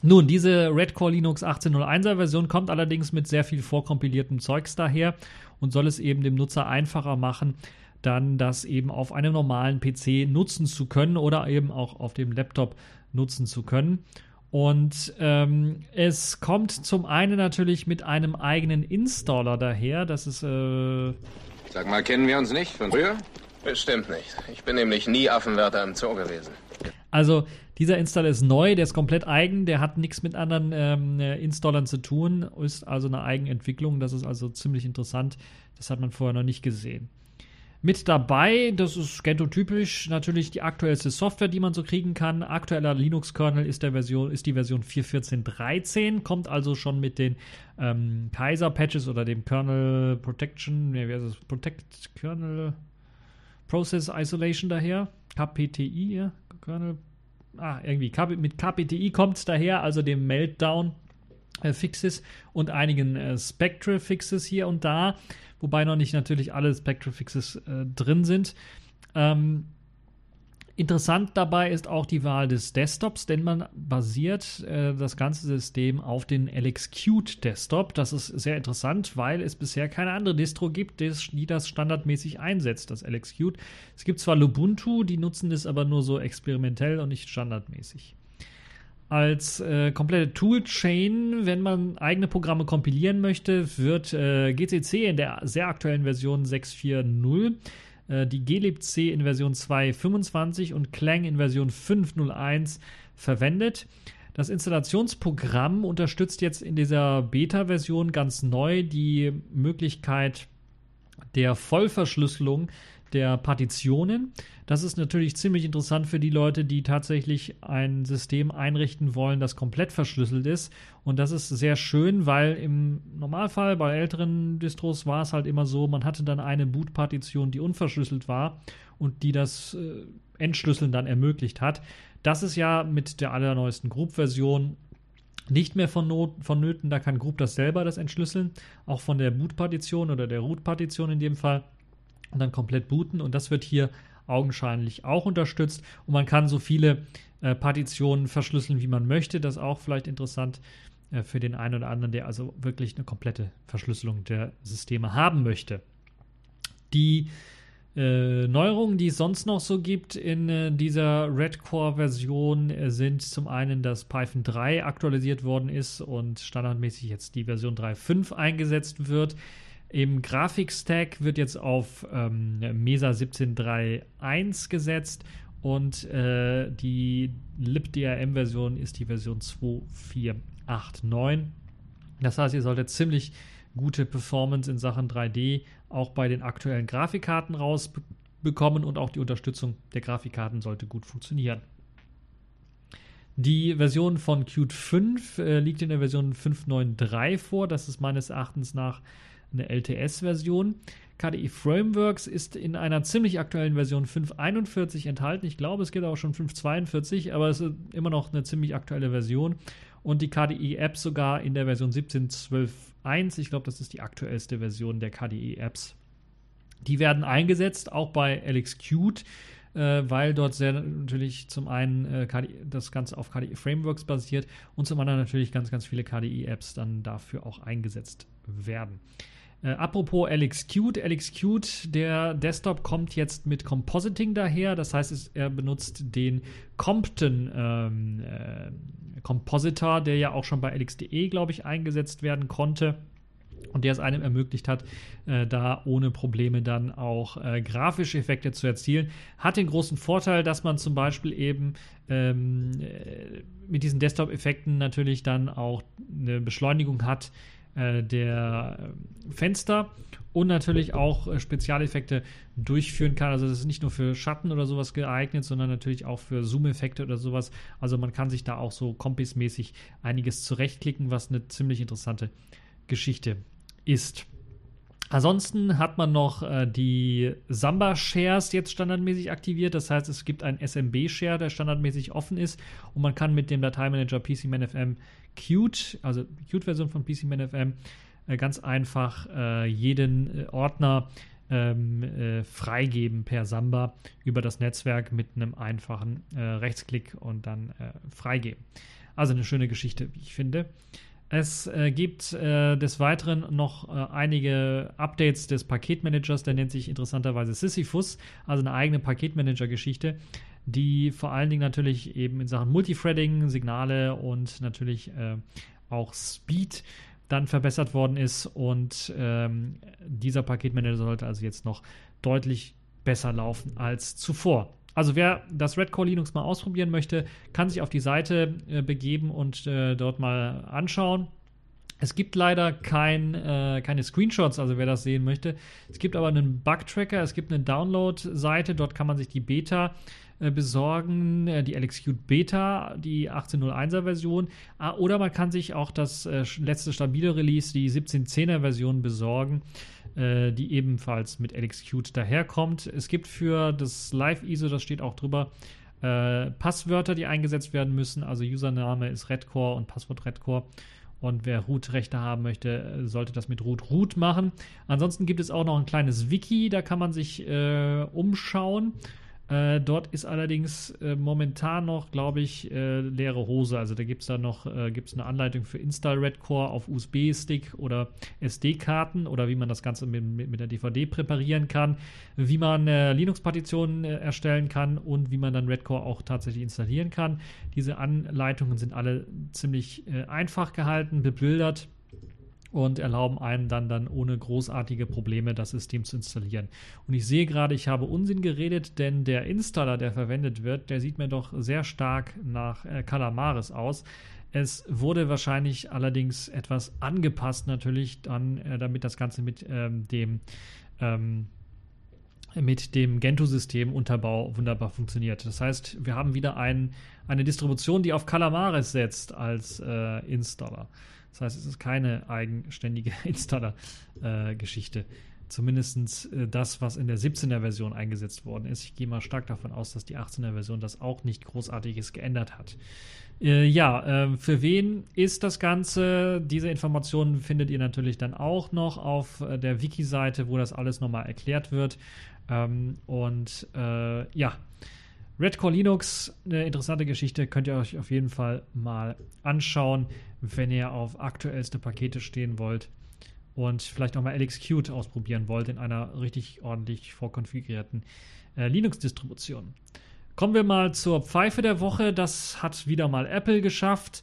Nun, diese Red Core Linux 18.01er Version kommt allerdings mit sehr viel vorkompiliertem Zeugs daher und soll es eben dem Nutzer einfacher machen, dann das eben auf einem normalen PC nutzen zu können oder eben auch auf dem Laptop nutzen zu können. Und ähm, es kommt zum einen natürlich mit einem eigenen Installer daher. Das ist. Äh Sag mal, kennen wir uns nicht von früher? Bestimmt nicht. Ich bin nämlich nie Affenwärter im Zoo gewesen. Also, dieser Installer ist neu, der ist komplett eigen, der hat nichts mit anderen ähm, Installern zu tun, ist also eine Eigenentwicklung. Das ist also ziemlich interessant. Das hat man vorher noch nicht gesehen. Mit dabei, das ist Gentoo-typisch, natürlich die aktuellste Software, die man so kriegen kann. Aktueller Linux-Kernel ist, ist die Version 4.14.13, kommt also schon mit den ähm, Kaiser-Patches oder dem Kernel Protection, ne, wie heißt es? Protect Kernel Process Isolation daher. KPTI, ja, Kernel. Ah, irgendwie mit KPTI kommt es daher, also dem Meltdown. Äh, Fixes und einigen äh, Spectral Fixes hier und da wobei noch nicht natürlich alle Spectral Fixes äh, drin sind. Ähm, Interessant dabei ist auch die Wahl des Desktops, denn man basiert äh, das ganze System auf den LXQt Desktop. Das ist sehr interessant, weil es bisher keine andere Distro gibt, die das standardmäßig einsetzt, das LXQt. Es gibt zwar Lubuntu, die nutzen das aber nur so experimentell und nicht standardmäßig als äh, komplette Toolchain, wenn man eigene Programme kompilieren möchte, wird äh, GCC in der sehr aktuellen Version 6.4.0, äh, die glibc in Version 2.25 und Clang in Version 5.01 verwendet. Das Installationsprogramm unterstützt jetzt in dieser Beta-Version ganz neu die Möglichkeit der Vollverschlüsselung der Partitionen. Das ist natürlich ziemlich interessant für die Leute, die tatsächlich ein System einrichten wollen, das komplett verschlüsselt ist. Und das ist sehr schön, weil im Normalfall bei älteren Distros war es halt immer so, man hatte dann eine Boot-Partition, die unverschlüsselt war und die das äh, Entschlüsseln dann ermöglicht hat. Das ist ja mit der allerneuesten Group-Version nicht mehr vonnöten. Da kann Group das selber das entschlüsseln, auch von der Boot-Partition oder der Root-Partition in dem Fall und dann komplett booten. Und das wird hier augenscheinlich auch unterstützt. Und man kann so viele äh, Partitionen verschlüsseln, wie man möchte. Das ist auch vielleicht interessant äh, für den einen oder anderen, der also wirklich eine komplette Verschlüsselung der Systeme haben möchte. Die äh, Neuerungen, die es sonst noch so gibt in äh, dieser Red Core-Version, äh, sind zum einen, dass Python 3 aktualisiert worden ist und standardmäßig jetzt die Version 3.5 eingesetzt wird. Im Grafikstack wird jetzt auf ähm, Mesa 17.3.1 gesetzt und äh, die libDRM-Version ist die Version 2.4.8.9. Das heißt, ihr solltet ziemlich gute Performance in Sachen 3D auch bei den aktuellen Grafikkarten rausbekommen und auch die Unterstützung der Grafikkarten sollte gut funktionieren. Die Version von Qt 5 äh, liegt in der Version 5.9.3 vor. Das ist meines Erachtens nach eine LTS-Version. KDE Frameworks ist in einer ziemlich aktuellen Version 5.41 enthalten. Ich glaube, es gibt auch schon 5.42, aber es ist immer noch eine ziemlich aktuelle Version. Und die KDE-Apps sogar in der Version 17.12.1. Ich glaube, das ist die aktuellste Version der KDE-Apps. Die werden eingesetzt, auch bei LXQt, äh, weil dort sehr natürlich zum einen äh, KDE, das Ganze auf KDE Frameworks basiert und zum anderen natürlich ganz, ganz viele KDE-Apps dann dafür auch eingesetzt werden. Äh, apropos LXQt, LXQt, der Desktop kommt jetzt mit Compositing daher. Das heißt, es, er benutzt den Compton ähm, äh, Compositor, der ja auch schon bei LXDE, glaube ich, eingesetzt werden konnte. Und der es einem ermöglicht hat, äh, da ohne Probleme dann auch äh, grafische Effekte zu erzielen. Hat den großen Vorteil, dass man zum Beispiel eben ähm, äh, mit diesen Desktop-Effekten natürlich dann auch eine Beschleunigung hat, der äh, Fenster und natürlich auch äh, Spezialeffekte durchführen kann. Also das ist nicht nur für Schatten oder sowas geeignet, sondern natürlich auch für Zoom-Effekte oder sowas. Also man kann sich da auch so Kompis-mäßig einiges zurechtklicken, was eine ziemlich interessante Geschichte ist. Ansonsten hat man noch äh, die Samba-Shares jetzt standardmäßig aktiviert. Das heißt, es gibt einen SMB-Share, der standardmäßig offen ist. Und man kann mit dem Dateimanager PCManFM Qt, also Qt-Version von PCManFM, äh, ganz einfach äh, jeden äh, Ordner ähm, äh, freigeben per Samba über das Netzwerk mit einem einfachen Rechtsklick und dann freigeben. Also eine schöne Geschichte, wie ich finde. Es äh, gibt äh, des Weiteren noch äh, einige Updates des Paketmanagers, der nennt sich interessanterweise Sisyphus, also eine eigene Paketmanager-Geschichte, die vor allen Dingen natürlich eben in Sachen Multithreading, Signale und natürlich äh, auch Speed dann verbessert worden ist und ähm, dieser Paketmanager sollte also jetzt noch deutlich besser laufen als zuvor. Also wer das Red Core Linux mal ausprobieren möchte, kann sich auf die Seite äh, begeben und äh, dort mal anschauen. Es gibt leider kein, äh, keine Screenshots, also wer das sehen möchte. Es gibt aber einen Bug-Tracker, es gibt eine Download-Seite, dort kann man sich die Beta äh, besorgen, äh, die LXQt Beta, die 18.01er Version. Ah, oder man kann sich auch das äh, letzte stabile Release, die 17.10er Version besorgen. Äh, die ebenfalls mit LXQt daherkommt. Es gibt für das Live-ISO, das steht auch drüber, äh, Passwörter, die eingesetzt werden müssen. Also Username ist Redcore und Passwort Redcore. Und wer Root-Rechte haben möchte, äh, sollte das mit Root Root machen. Ansonsten gibt es auch noch ein kleines Wiki, da kann man sich äh, umschauen. Äh, dort ist allerdings äh, momentan noch, glaube ich, äh, leere Hose. Also da gibt es da noch äh, gibt's eine Anleitung für Install Redcore auf USB-Stick oder SD-Karten oder wie man das Ganze mit, mit, mit der DVD präparieren kann, wie man äh, Linux-Partitionen äh, erstellen kann und wie man dann Redcore auch tatsächlich installieren kann. Diese Anleitungen sind alle ziemlich einfach gehalten, bebildert und erlauben einem dann, dann ohne großartige Probleme das System zu installieren. Und ich sehe gerade, ich habe Unsinn geredet, denn der Installer, der verwendet wird, der sieht mir doch sehr stark nach äh, Calamares aus. Es wurde wahrscheinlich allerdings etwas angepasst, natürlich, dann, äh, damit das Ganze mit ähm, dem ähm, mit dem Gentoo-System Unterbau wunderbar funktioniert. Das heißt, wir haben wieder ein, eine Distribution, die auf Calamares setzt als äh, Installer. Das heißt, es ist keine eigenständige Installer-Geschichte. Äh, Zumindest äh, das, was in der 17er Version eingesetzt worden ist. Ich gehe mal stark davon aus, dass die 18er Version das auch nicht großartiges geändert hat. Äh, ja, äh, für wen ist das Ganze? Diese Informationen findet ihr natürlich dann auch noch auf äh, der Wiki-Seite, wo das alles nochmal erklärt wird. Ähm, und äh, ja, Red Core Linux, eine interessante Geschichte, könnt ihr euch auf jeden Fall mal anschauen, wenn ihr auf aktuellste Pakete stehen wollt und vielleicht auch mal LXQt ausprobieren wollt in einer richtig ordentlich vorkonfigurierten äh, Linux-Distribution. Kommen wir mal zur Pfeife der Woche. Das hat wieder mal Apple geschafft.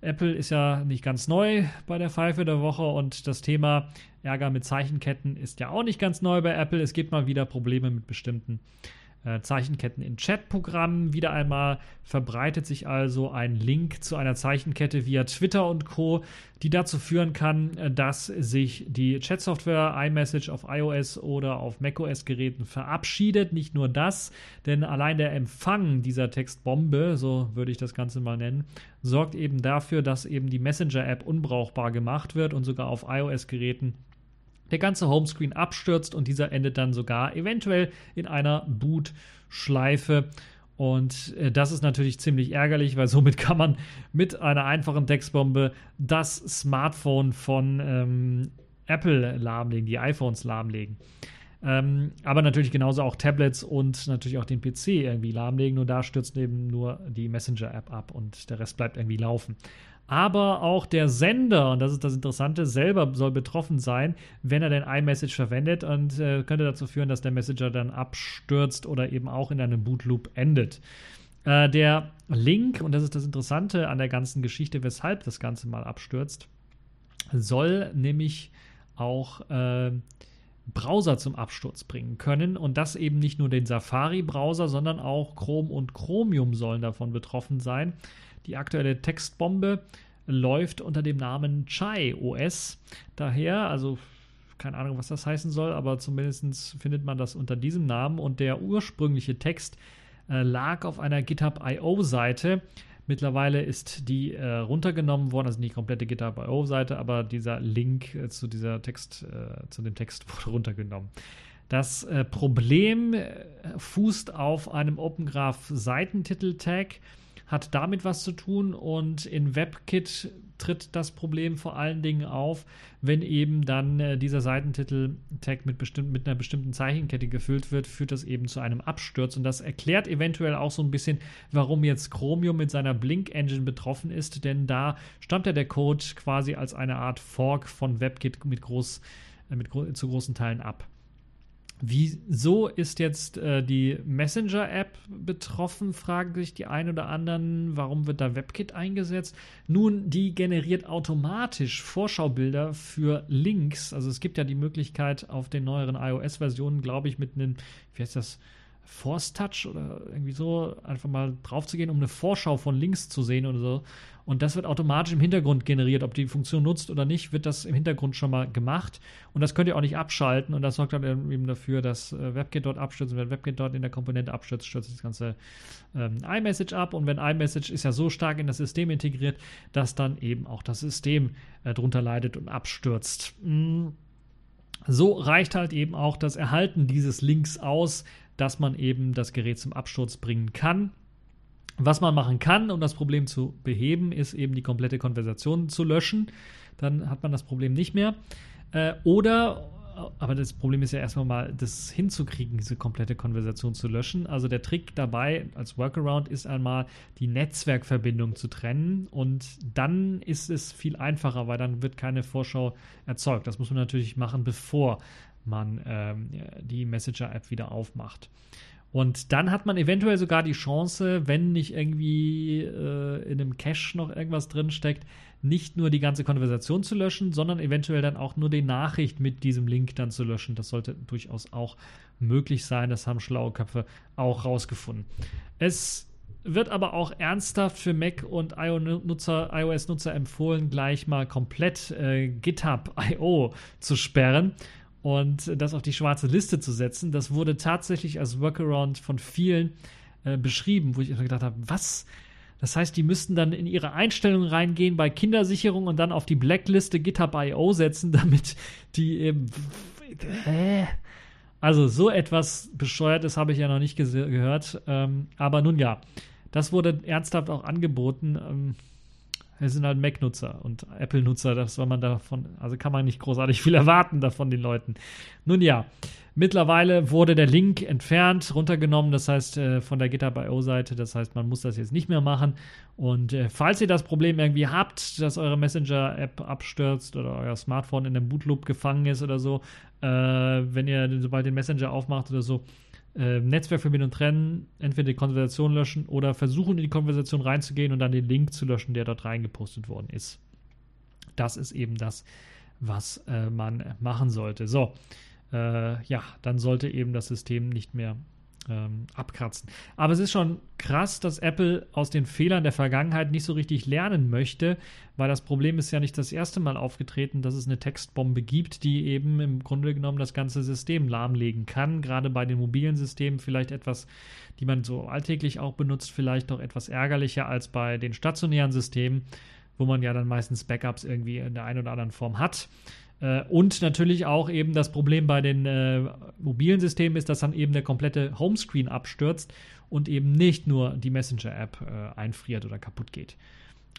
Apple ist ja nicht ganz neu bei der Pfeife der Woche und das Thema Ärger mit Zeichenketten ist ja auch nicht ganz neu bei Apple. Es gibt mal wieder Probleme mit bestimmten äh, Zeichenketten in Chatprogrammen. Wieder einmal verbreitet sich also ein Link zu einer Zeichenkette via Twitter und Co., die dazu führen kann, äh, dass sich die Chatsoftware iMessage auf iOS oder auf macOS-Geräten verabschiedet. Nicht nur das, denn allein der Empfang dieser Textbombe, so würde ich das Ganze mal nennen, sorgt eben dafür, dass eben die Messenger-App unbrauchbar gemacht wird und sogar auf iOS-Geräten der ganze Homescreen abstürzt und dieser endet dann sogar eventuell in einer Boot-Schleife. Und äh, das ist natürlich ziemlich ärgerlich, weil somit kann man mit einer einfachen Textbombe das Smartphone von ähm, Apple lahmlegen, die iPhones lahmlegen. Ähm, aber natürlich genauso auch Tablets und natürlich auch den PC irgendwie lahmlegen. Nur da stürzt eben nur die Messenger-App ab und der Rest bleibt irgendwie laufen aber auch der Sender, und das ist das Interessante, selber soll betroffen sein, wenn er den iMessage verwendet und äh, könnte dazu führen, dass der Messenger dann abstürzt oder eben auch in einem Bootloop endet. Äh, der Link, und das ist das Interessante an der ganzen Geschichte, weshalb das Ganze mal abstürzt, soll nämlich auch äh, Browser zum Absturz bringen können und das eben nicht nur den Safari-Browser, sondern auch Chrome und Chromium sollen davon betroffen sein. Die aktuelle Textbombe läuft unter dem Namen Chai OS. Daher, also keine Ahnung, was das heißen soll, aber zumindest findet man das unter diesem Namen und der ursprüngliche Text äh, lag auf einer GitHub.io-Seite. Mittlerweile ist die äh, runtergenommen worden, also nicht die komplette GitHub.io-Seite, aber dieser Link äh, zu dieser Text, äh, zu dem Text wurde runtergenommen. Das äh, Problem äh, fußt auf einem Open Graph Seitentitel-Tag, hat damit was zu tun und in WebKit tritt das Problem vor allen Dingen auf, wenn eben dann äh, dieser Seitentitel-Tag mit, mit einer bestimmten Zeichenkette gefüllt wird, führt das eben zu einem Absturz. Und das erklärt eventuell auch so ein bisschen, warum jetzt Chromium mit seiner Blink-Engine betroffen ist, denn da stammt ja der Code quasi als eine Art Fork von WebKit mit, groß, äh, mit gro zu großen Teilen ab. Wieso ist jetzt äh, die Messenger-App betroffen, fragen sich die einen oder anderen. Warum wird da WebKit eingesetzt? Nun, die generiert automatisch Vorschaubilder für Links. Also es gibt ja die Möglichkeit auf den neueren iOS-Versionen, glaube ich, mit einem, wie heißt das, Force Touch oder irgendwie so, einfach mal drauf zu gehen, um eine Vorschau von Links zu sehen oder so. Und das wird automatisch im Hintergrund generiert. Ob die Funktion nutzt oder nicht, wird das im Hintergrund schon mal gemacht. Und das könnt ihr auch nicht abschalten. Und das sorgt dann eben dafür, dass äh, WebKit dort abstürzt. Und wenn WebKit dort in der Komponente abstürzt, stürzt das ganze ähm, iMessage ab. Und wenn iMessage ist ja so stark in das System integriert, dass dann eben auch das System äh, drunter leidet und abstürzt. Mm. So reicht halt eben auch das Erhalten dieses Links aus, dass man eben das Gerät zum Absturz bringen kann. Was man machen kann, um das Problem zu beheben, ist eben die komplette Konversation zu löschen. Dann hat man das Problem nicht mehr. Äh, oder, aber das Problem ist ja erstmal mal, das hinzukriegen, diese komplette Konversation zu löschen. Also der Trick dabei als Workaround ist einmal die Netzwerkverbindung zu trennen und dann ist es viel einfacher, weil dann wird keine Vorschau erzeugt. Das muss man natürlich machen, bevor man ähm, die Messenger-App wieder aufmacht. Und dann hat man eventuell sogar die Chance, wenn nicht irgendwie äh, in einem Cache noch irgendwas drin steckt, nicht nur die ganze Konversation zu löschen, sondern eventuell dann auch nur die Nachricht mit diesem Link dann zu löschen. Das sollte durchaus auch möglich sein. Das haben schlaue Köpfe auch rausgefunden. Es wird aber auch ernsthaft für Mac und iOS-Nutzer iOS empfohlen, gleich mal komplett äh, GitHub.io zu sperren und das auf die schwarze Liste zu setzen. Das wurde tatsächlich als Workaround von vielen äh, beschrieben, wo ich gedacht habe, was? Das heißt, die müssten dann in ihre Einstellungen reingehen bei Kindersicherung und dann auf die Blackliste GitHub.io setzen, damit die eben. Hä? Also so etwas Bescheuertes habe ich ja noch nicht gehört. Ähm, aber nun ja, das wurde ernsthaft auch angeboten. Ähm, es sind halt Mac-Nutzer und Apple-Nutzer, das soll man davon, also kann man nicht großartig viel erwarten davon den Leuten. Nun ja, mittlerweile wurde der Link entfernt, runtergenommen, das heißt äh, von der GitHub.io-Seite, das heißt, man muss das jetzt nicht mehr machen. Und äh, falls ihr das Problem irgendwie habt, dass eure Messenger-App abstürzt oder euer Smartphone in einem Bootloop gefangen ist oder so, äh, wenn ihr sobald den Messenger aufmacht oder so, äh, Netzwerkverbindung trennen, entweder die Konversation löschen oder versuchen, in die Konversation reinzugehen und dann den Link zu löschen, der dort reingepostet worden ist. Das ist eben das, was äh, man machen sollte. So, äh, ja, dann sollte eben das System nicht mehr ähm, abkratzen. Aber es ist schon krass, dass Apple aus den Fehlern der Vergangenheit nicht so richtig lernen möchte, weil das Problem ist ja nicht das erste Mal aufgetreten, dass es eine Textbombe gibt, die eben im Grunde genommen das ganze System lahmlegen kann. Gerade bei den mobilen Systemen vielleicht etwas, die man so alltäglich auch benutzt, vielleicht auch etwas ärgerlicher als bei den stationären Systemen, wo man ja dann meistens Backups irgendwie in der einen oder anderen Form hat. Äh, und natürlich auch eben das Problem bei den äh, mobilen Systemen ist, dass dann eben der komplette Homescreen abstürzt und eben nicht nur die Messenger-App äh, einfriert oder kaputt geht.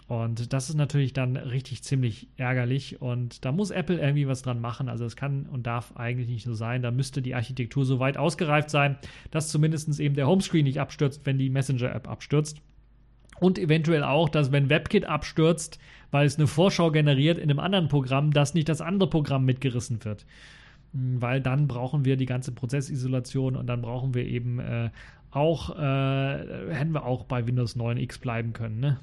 Und das ist natürlich dann richtig ziemlich ärgerlich und da muss Apple irgendwie was dran machen. Also es kann und darf eigentlich nicht so sein. Da müsste die Architektur so weit ausgereift sein, dass zumindest eben der Homescreen nicht abstürzt, wenn die Messenger-App abstürzt. Und eventuell auch, dass wenn WebKit abstürzt, weil es eine Vorschau generiert in einem anderen Programm, dass nicht das andere Programm mitgerissen wird. Hm, weil dann brauchen wir die ganze Prozessisolation und dann brauchen wir eben äh, auch, äh, hätten wir auch bei Windows 9 X bleiben können, ne?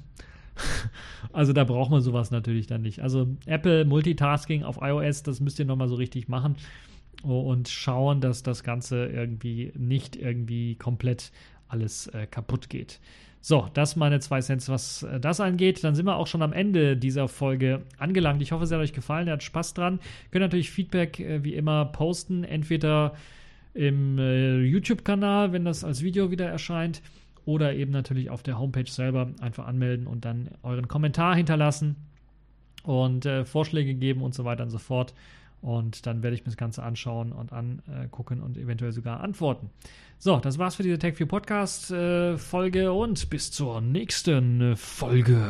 also da braucht man sowas natürlich dann nicht. Also Apple Multitasking auf iOS, das müsst ihr nochmal so richtig machen und schauen, dass das Ganze irgendwie nicht irgendwie komplett alles äh, kaputt geht. So, das meine zwei Cents, was äh, das angeht. Dann sind wir auch schon am Ende dieser Folge angelangt. Ich hoffe, es hat euch gefallen. Ihr habt Spaß dran. Könnt natürlich Feedback äh, wie immer posten, entweder im äh, YouTube-Kanal, wenn das als Video wieder erscheint, oder eben natürlich auf der Homepage selber einfach anmelden und dann euren Kommentar hinterlassen und äh, Vorschläge geben und so weiter und so fort. Und dann werde ich mir das Ganze anschauen und angucken und eventuell sogar antworten. So, das war's für diese Tech4 Podcast äh, Folge und bis zur nächsten Folge.